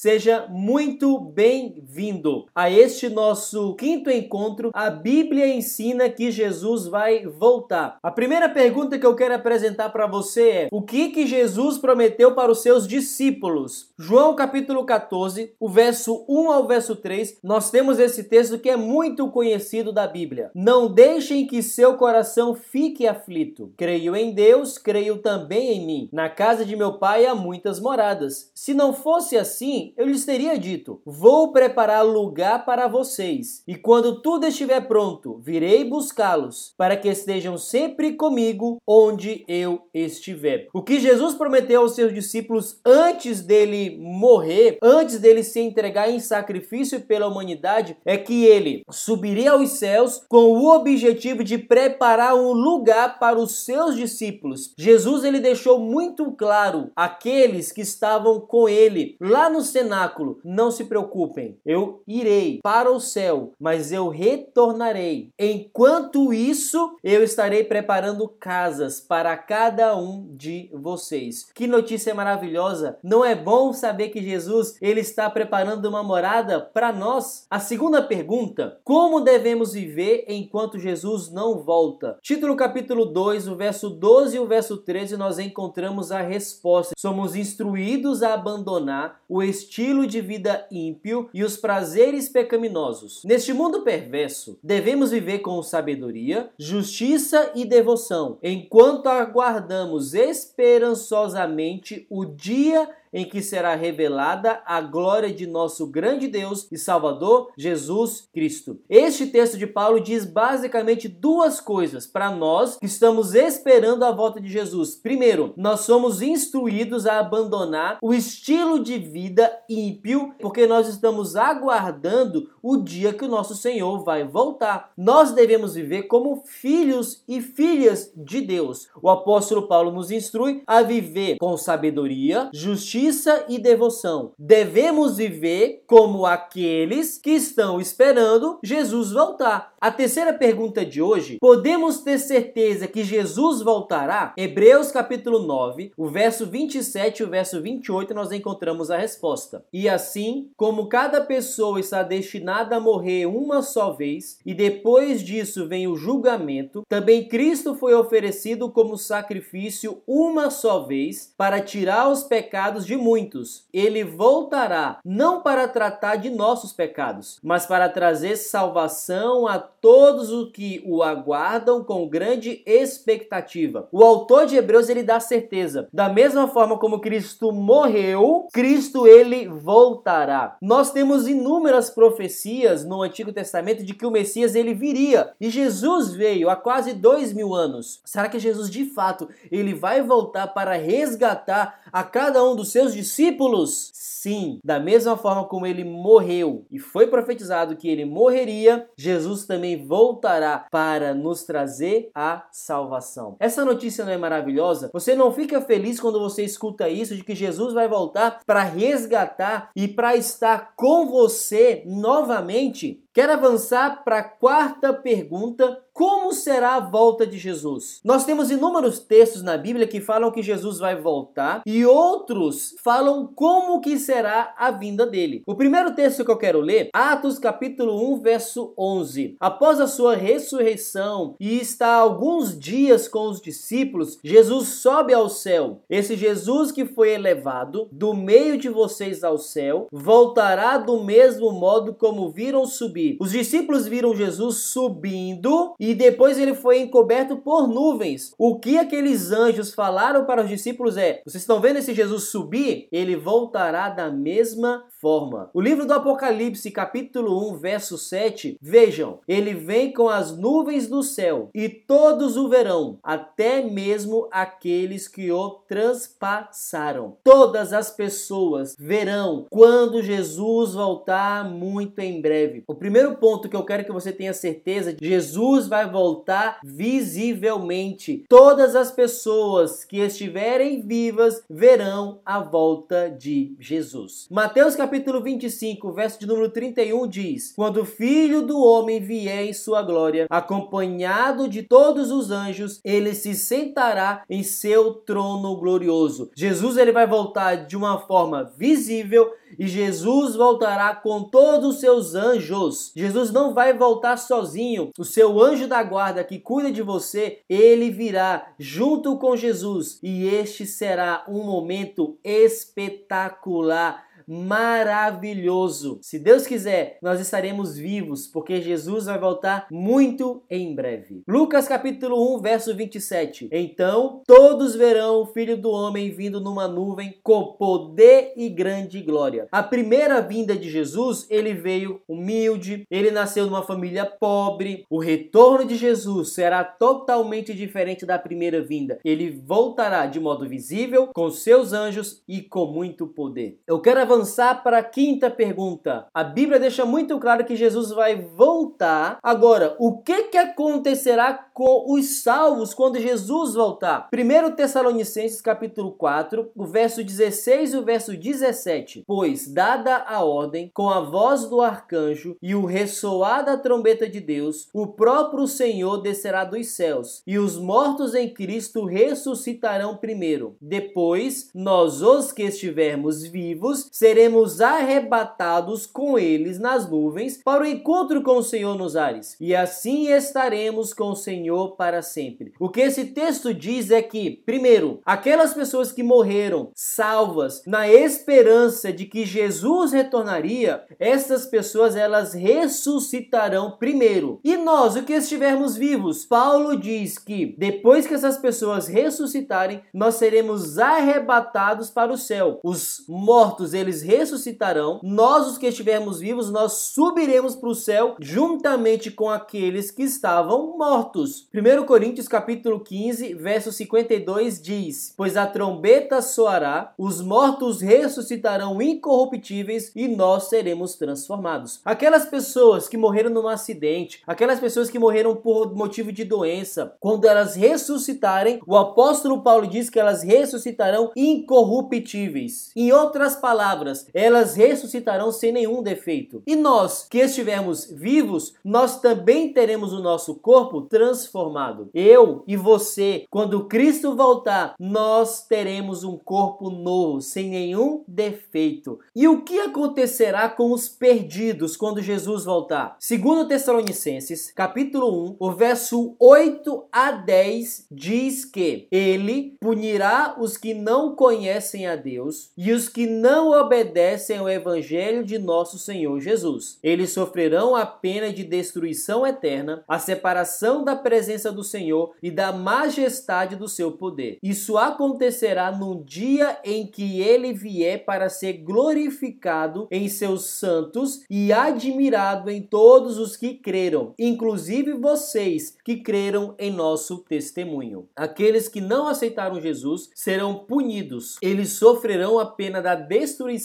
Seja muito bem-vindo a este nosso quinto encontro. A Bíblia ensina que Jesus vai voltar. A primeira pergunta que eu quero apresentar para você é: o que que Jesus prometeu para os seus discípulos? João capítulo 14, o verso 1 ao verso 3, nós temos esse texto que é muito conhecido da Bíblia. Não deixem que seu coração fique aflito. Creio em Deus, creio também em mim. Na casa de meu pai há muitas moradas. Se não fosse assim, eu lhes teria dito: Vou preparar lugar para vocês. E quando tudo estiver pronto, virei buscá-los, para que estejam sempre comigo onde eu estiver. O que Jesus prometeu aos seus discípulos antes dele morrer, antes dele se entregar em sacrifício pela humanidade, é que ele subiria aos céus com o objetivo de preparar um lugar para os seus discípulos. Jesus ele deixou muito claro aqueles que estavam com ele lá no cenáculo: não se preocupem, eu irei para o céu, mas eu retornarei. Enquanto isso, eu estarei preparando casas para cada um de vocês. Que notícia maravilhosa! Não é bom saber que Jesus ele está preparando uma morada para nós? A segunda pergunta: como devemos viver enquanto Jesus não volta? Título capítulo 2, o verso 12 e o verso 13, nós encontramos a resposta. Somos instruídos a abandonar o estilo de vida ímpio e os prazeres pecaminosos. Neste mundo perverso, devemos viver com sabedoria, justiça e devoção, enquanto aguardamos esperançosamente o dia em que será revelada a glória de nosso grande Deus e Salvador Jesus Cristo. Este texto de Paulo diz basicamente duas coisas para nós que estamos esperando a volta de Jesus. Primeiro, nós somos instruídos a abandonar o estilo de vida ímpio, porque nós estamos aguardando o dia que o nosso Senhor vai voltar. Nós devemos viver como filhos e filhas de Deus. O apóstolo Paulo nos instrui a viver com sabedoria, justiça justiça e devoção. Devemos viver como aqueles que estão esperando Jesus voltar. A terceira pergunta de hoje: podemos ter certeza que Jesus voltará? Hebreus capítulo 9, o verso 27 e o verso 28, nós encontramos a resposta. E assim, como cada pessoa está destinada a morrer uma só vez, e depois disso vem o julgamento, também Cristo foi oferecido como sacrifício uma só vez para tirar os pecados de muitos. Ele voltará não para tratar de nossos pecados, mas para trazer salvação a todos os que o aguardam com grande expectativa. O autor de Hebreus ele dá certeza. Da mesma forma como Cristo morreu, Cristo ele voltará. Nós temos inúmeras profecias no Antigo Testamento de que o Messias ele viria e Jesus veio há quase dois mil anos. Será que Jesus de fato ele vai voltar para resgatar a cada um dos seus discípulos? Sim, da mesma forma como ele morreu e foi profetizado que ele morreria, Jesus também voltará para nos trazer a salvação. Essa notícia não é maravilhosa? Você não fica feliz quando você escuta isso de que Jesus vai voltar para resgatar e para estar com você novamente? Quero avançar para a quarta pergunta como será a volta de Jesus? Nós temos inúmeros textos na Bíblia que falam que Jesus vai voltar e outros falam como que será a vinda dele. O primeiro texto que eu quero ler, Atos capítulo 1, verso 11. Após a sua ressurreição e está alguns dias com os discípulos, Jesus sobe ao céu. Esse Jesus que foi elevado do meio de vocês ao céu, voltará do mesmo modo como viram subir. Os discípulos viram Jesus subindo e depois ele foi encoberto por nuvens. O que aqueles anjos falaram para os discípulos é: vocês estão vendo esse Jesus subir? Ele voltará da mesma forma. O livro do Apocalipse, capítulo 1, verso 7, vejam, ele vem com as nuvens do céu e todos o verão, até mesmo aqueles que o transpassaram. Todas as pessoas verão quando Jesus voltar muito em breve. O primeiro ponto que eu quero que você tenha certeza, Jesus vai voltar visivelmente. Todas as pessoas que estiverem vivas verão a volta de Jesus. Mateus capítulo 25, verso de número 31 diz: Quando o Filho do homem vier em sua glória, acompanhado de todos os anjos, ele se sentará em seu trono glorioso. Jesus ele vai voltar de uma forma visível e Jesus voltará com todos os seus anjos. Jesus não vai voltar sozinho. O seu anjo da guarda que cuida de você, ele virá junto com Jesus e este será um momento espetacular maravilhoso. Se Deus quiser, nós estaremos vivos, porque Jesus vai voltar muito em breve. Lucas capítulo 1, verso 27. Então todos verão o Filho do Homem vindo numa nuvem com poder e grande glória. A primeira vinda de Jesus, ele veio humilde, ele nasceu numa família pobre. O retorno de Jesus será totalmente diferente da primeira vinda. Ele voltará de modo visível, com seus anjos e com muito poder. Eu quero avançar avançar para a quinta pergunta. A Bíblia deixa muito claro que Jesus vai voltar. Agora, o que, que acontecerá com os salvos quando Jesus voltar? 1 Tessalonicenses capítulo 4, o verso 16 e o verso 17. Pois, dada a ordem, com a voz do arcanjo e o ressoar da trombeta de Deus, o próprio Senhor descerá dos céus, e os mortos em Cristo ressuscitarão primeiro. Depois, nós, os que estivermos vivos, seremos seremos arrebatados com eles nas nuvens para o encontro com o Senhor nos ares, e assim estaremos com o Senhor para sempre. O que esse texto diz é que, primeiro, aquelas pessoas que morreram salvas na esperança de que Jesus retornaria, essas pessoas elas ressuscitarão primeiro. E nós, o que estivermos vivos, Paulo diz que depois que essas pessoas ressuscitarem, nós seremos arrebatados para o céu. Os mortos, eles ressuscitarão, nós os que estivermos vivos, nós subiremos para o céu juntamente com aqueles que estavam mortos. 1 Coríntios capítulo 15, verso 52 diz: Pois a trombeta soará, os mortos ressuscitarão incorruptíveis e nós seremos transformados. Aquelas pessoas que morreram num acidente, aquelas pessoas que morreram por motivo de doença, quando elas ressuscitarem, o apóstolo Paulo diz que elas ressuscitarão incorruptíveis. Em outras palavras, palavras, elas ressuscitarão sem nenhum defeito. E nós que estivermos vivos, nós também teremos o nosso corpo transformado. Eu e você, quando Cristo voltar, nós teremos um corpo novo, sem nenhum defeito. E o que acontecerá com os perdidos quando Jesus voltar? Segundo Tessalonicenses, capítulo 1, o verso 8 a 10 diz que ele punirá os que não conhecem a Deus e os que não obedecem obedecem ao Evangelho de nosso Senhor Jesus. Eles sofrerão a pena de destruição eterna, a separação da presença do Senhor e da majestade do seu poder. Isso acontecerá no dia em que ele vier para ser glorificado em seus santos e admirado em todos os que creram, inclusive vocês que creram em nosso testemunho. Aqueles que não aceitaram Jesus serão punidos, eles sofrerão a pena da destruição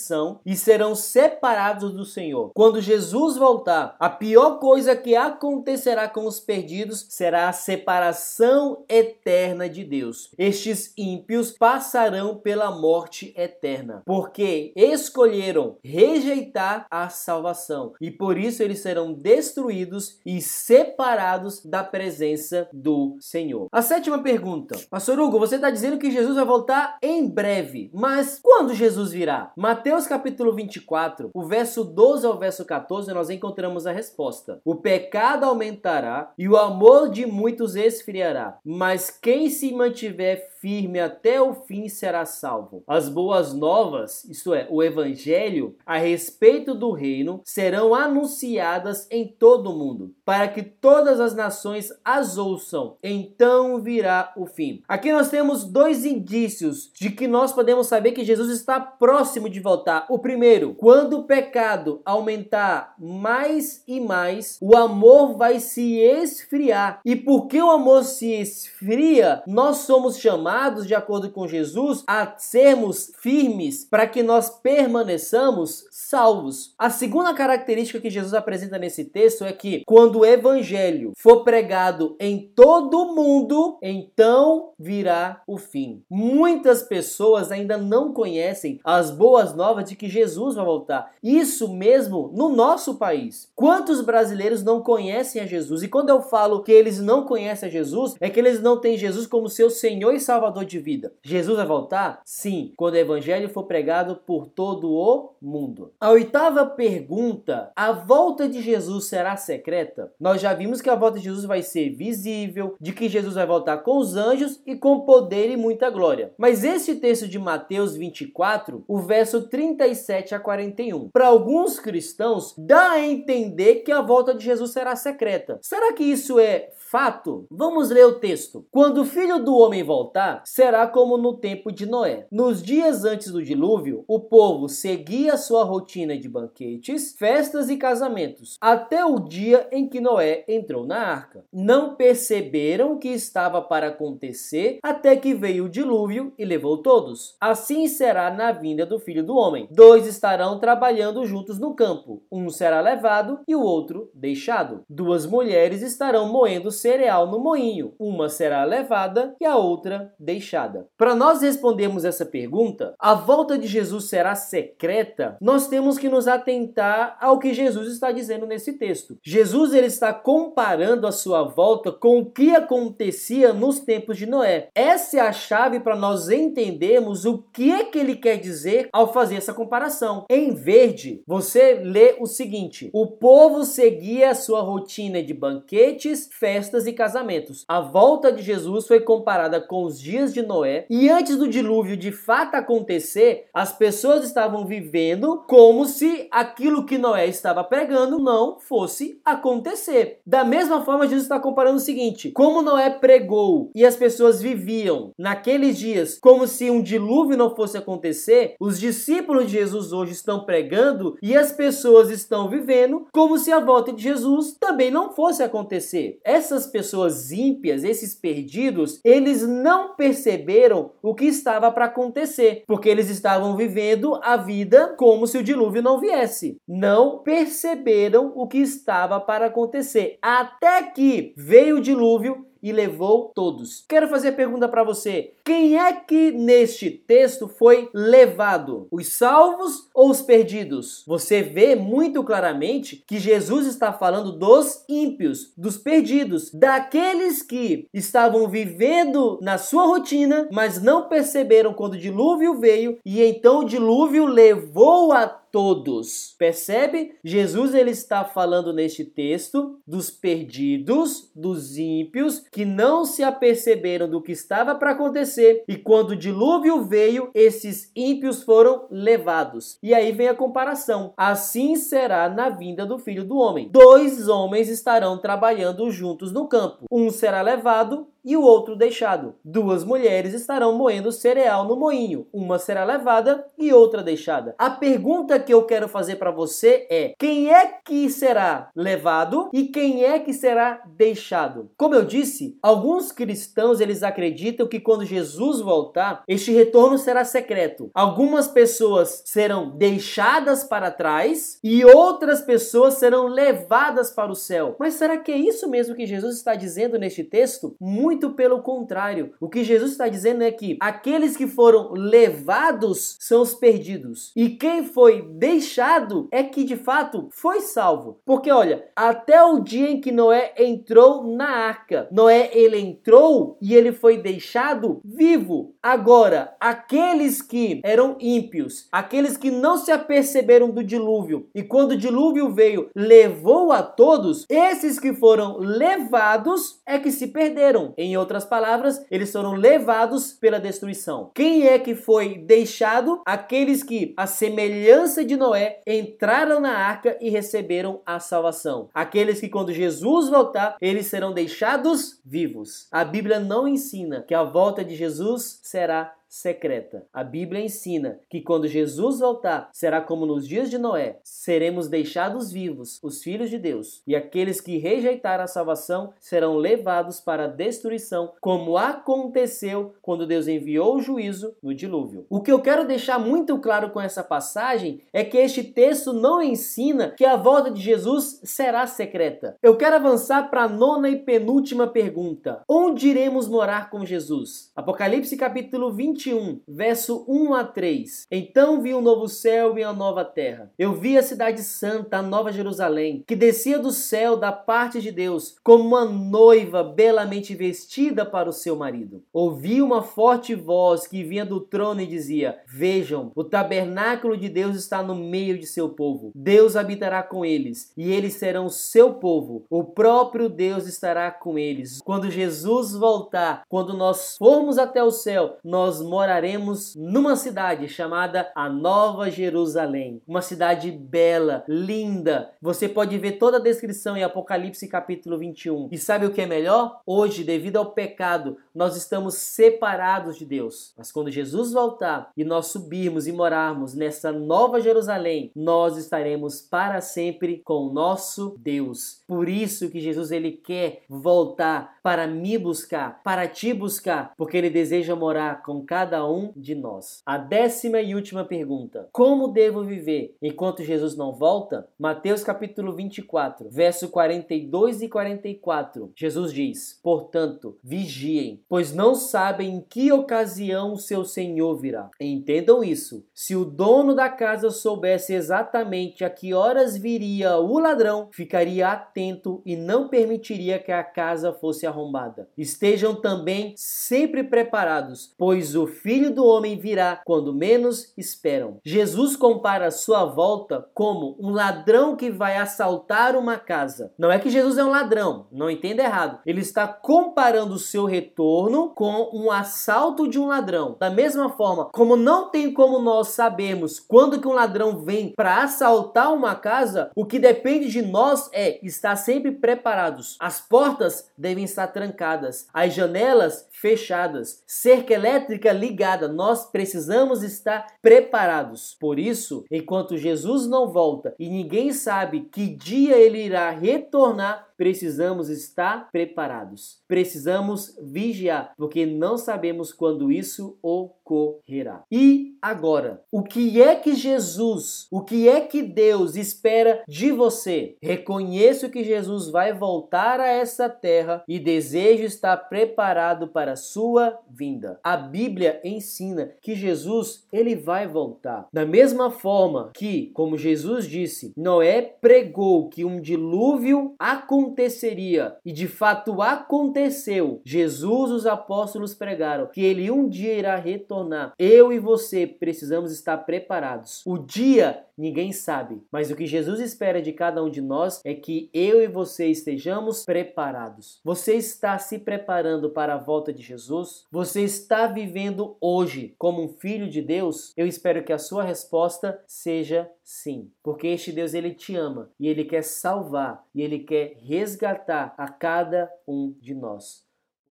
e serão separados do Senhor. Quando Jesus voltar, a pior coisa que acontecerá com os perdidos será a separação eterna de Deus. Estes ímpios passarão pela morte eterna, porque escolheram rejeitar a salvação e por isso eles serão destruídos e separados da presença do Senhor. A sétima pergunta: Pastor Hugo, você está dizendo que Jesus vai voltar em breve, mas quando Jesus virá? Mateus capítulo 24, o verso 12 ao verso 14, nós encontramos a resposta. O pecado aumentará e o amor de muitos esfriará, mas quem se mantiver firme até o fim será salvo. As boas novas, isto é, o evangelho a respeito do reino, serão anunciadas em todo o mundo, para que todas as nações as ouçam. Então virá o fim. Aqui nós temos dois indícios de que nós podemos saber que Jesus está próximo de voltar o primeiro, quando o pecado aumentar mais e mais, o amor vai se esfriar. E porque o amor se esfria, nós somos chamados, de acordo com Jesus, a sermos firmes para que nós permaneçamos salvos. A segunda característica que Jesus apresenta nesse texto é que quando o evangelho for pregado em todo o mundo, então virá o fim. Muitas pessoas ainda não conhecem as boas novas de que Jesus vai voltar. Isso mesmo no nosso país. Quantos brasileiros não conhecem a Jesus? E quando eu falo que eles não conhecem a Jesus, é que eles não têm Jesus como seu Senhor e Salvador salvador de vida. Jesus vai voltar? Sim, quando o evangelho for pregado por todo o mundo. A oitava pergunta: a volta de Jesus será secreta? Nós já vimos que a volta de Jesus vai ser visível, de que Jesus vai voltar com os anjos e com poder e muita glória. Mas esse texto de Mateus 24, o verso 37 a 41, para alguns cristãos dá a entender que a volta de Jesus será secreta. Será que isso é fato? Vamos ler o texto. Quando o filho do homem voltar, será como no tempo de Noé. Nos dias antes do dilúvio, o povo seguia sua rotina de banquetes, festas e casamentos, até o dia em que Noé entrou na arca. Não perceberam o que estava para acontecer até que veio o dilúvio e levou todos. Assim será na vinda do filho do homem. Dois estarão trabalhando juntos no campo, um será levado e o outro deixado. Duas mulheres estarão moendo cereal no moinho, uma será levada e a outra deixada. Para nós respondermos essa pergunta, a volta de Jesus será secreta? Nós temos que nos atentar ao que Jesus está dizendo nesse texto. Jesus ele está comparando a sua volta com o que acontecia nos tempos de Noé. Essa é a chave para nós entendermos o que é que ele quer dizer ao fazer essa comparação. Em verde, você lê o seguinte: o povo seguia a sua rotina de banquetes, festas e casamentos. A volta de Jesus foi comparada com os dias de Noé e antes do dilúvio de fato acontecer, as pessoas estavam vivendo como se aquilo que Noé estava pregando não fosse acontecer. Da mesma forma, Jesus está comparando o seguinte: como Noé pregou e as pessoas viviam naqueles dias como se um dilúvio não fosse acontecer, os discípulos de Jesus hoje estão pregando e as pessoas estão vivendo como se a volta de Jesus também não fosse acontecer. Essas pessoas ímpias, esses perdidos, eles não perceberam o que estava para acontecer, porque eles estavam vivendo a vida como se o dilúvio não viesse. Não perceberam o que estava para acontecer, até que veio o dilúvio e levou todos. Quero fazer a pergunta para você: quem é que neste texto foi levado? Os salvos ou os perdidos? Você vê muito claramente que Jesus está falando dos ímpios, dos perdidos, daqueles que estavam vivendo na sua rotina, mas não perceberam quando o dilúvio veio e então o dilúvio levou a todos. Percebe? Jesus ele está falando neste texto dos perdidos, dos ímpios que não se aperceberam do que estava para acontecer e quando o dilúvio veio, esses ímpios foram levados. E aí vem a comparação. Assim será na vinda do Filho do Homem. Dois homens estarão trabalhando juntos no campo. Um será levado e o outro deixado. Duas mulheres estarão moendo cereal no moinho, uma será levada e outra deixada. A pergunta que eu quero fazer para você é: quem é que será levado e quem é que será deixado? Como eu disse, alguns cristãos eles acreditam que quando Jesus voltar, este retorno será secreto. Algumas pessoas serão deixadas para trás e outras pessoas serão levadas para o céu. Mas será que é isso mesmo que Jesus está dizendo neste texto? Muito muito pelo contrário. O que Jesus está dizendo é que aqueles que foram levados são os perdidos. E quem foi deixado é que de fato foi salvo. Porque olha, até o dia em que Noé entrou na arca, Noé ele entrou e ele foi deixado vivo. Agora, aqueles que eram ímpios, aqueles que não se aperceberam do dilúvio e quando o dilúvio veio, levou a todos, esses que foram levados é que se perderam. Em outras palavras, eles foram levados pela destruição. Quem é que foi deixado? Aqueles que, a semelhança de Noé, entraram na arca e receberam a salvação. Aqueles que, quando Jesus voltar, eles serão deixados vivos. A Bíblia não ensina que a volta de Jesus será secreta. A Bíblia ensina que quando Jesus voltar, será como nos dias de Noé: seremos deixados vivos, os filhos de Deus, e aqueles que rejeitaram a salvação serão levados para a destruição, como aconteceu quando Deus enviou o juízo no dilúvio. O que eu quero deixar muito claro com essa passagem é que este texto não ensina que a volta de Jesus será secreta. Eu quero avançar para a nona e penúltima pergunta: onde iremos morar com Jesus? Apocalipse capítulo 20 21, verso 1 a 3. Então vi um novo céu e uma nova terra. Eu vi a cidade santa, a nova Jerusalém, que descia do céu da parte de Deus, como uma noiva belamente vestida para o seu marido. Ouvi uma forte voz que vinha do trono e dizia: Vejam, o tabernáculo de Deus está no meio de seu povo. Deus habitará com eles, e eles serão seu povo. O próprio Deus estará com eles. Quando Jesus voltar, quando nós formos até o céu, nós moraremos numa cidade chamada a Nova Jerusalém. Uma cidade bela, linda. Você pode ver toda a descrição em Apocalipse capítulo 21. E sabe o que é melhor? Hoje, devido ao pecado, nós estamos separados de Deus. Mas quando Jesus voltar e nós subirmos e morarmos nessa Nova Jerusalém, nós estaremos para sempre com o nosso Deus. Por isso que Jesus ele quer voltar para me buscar, para te buscar, porque ele deseja morar com cada um de nós. A décima e última pergunta: Como devo viver enquanto Jesus não volta? Mateus capítulo 24, verso 42 e 44. Jesus diz: Portanto, vigiem, pois não sabem em que ocasião o seu Senhor virá. Entendam isso. Se o dono da casa soubesse exatamente a que horas viria o ladrão, ficaria atento e não permitiria que a casa fosse arrombada. Estejam também sempre preparados, pois o filho do homem virá quando menos esperam. Jesus compara sua volta como um ladrão que vai assaltar uma casa. Não é que Jesus é um ladrão, não entenda errado. Ele está comparando o seu retorno com um assalto de um ladrão. Da mesma forma, como não tem como nós sabermos quando que um ladrão vem para assaltar uma casa, o que depende de nós é estar sempre preparados. As portas devem estar trancadas, as janelas fechadas, cerca elétrica ligada. Nós precisamos estar preparados. Por isso, enquanto Jesus não volta e ninguém sabe que dia ele irá retornar, precisamos estar preparados. Precisamos vigiar, porque não sabemos quando isso ocorrerá. E agora, o que é que Jesus, o que é que Deus espera de você? Reconheço que Jesus vai voltar a essa terra e desejo estar preparado para a sua vinda. A Bíblia ensina que Jesus, ele vai voltar. Da mesma forma que, como Jesus disse, Noé pregou que um dilúvio aconteceria e de fato aconteceu. Jesus, os apóstolos pregaram que ele um dia irá retornar. Eu e você precisamos estar preparados. O dia ninguém sabe, mas o que Jesus espera de cada um de nós é que eu e você estejamos preparados. Você está se preparando para a volta de Jesus? Você está vivendo hoje como um filho de Deus? Eu espero que a sua resposta seja sim, porque este Deus ele te ama e ele quer salvar e ele quer resgatar a cada um de nós.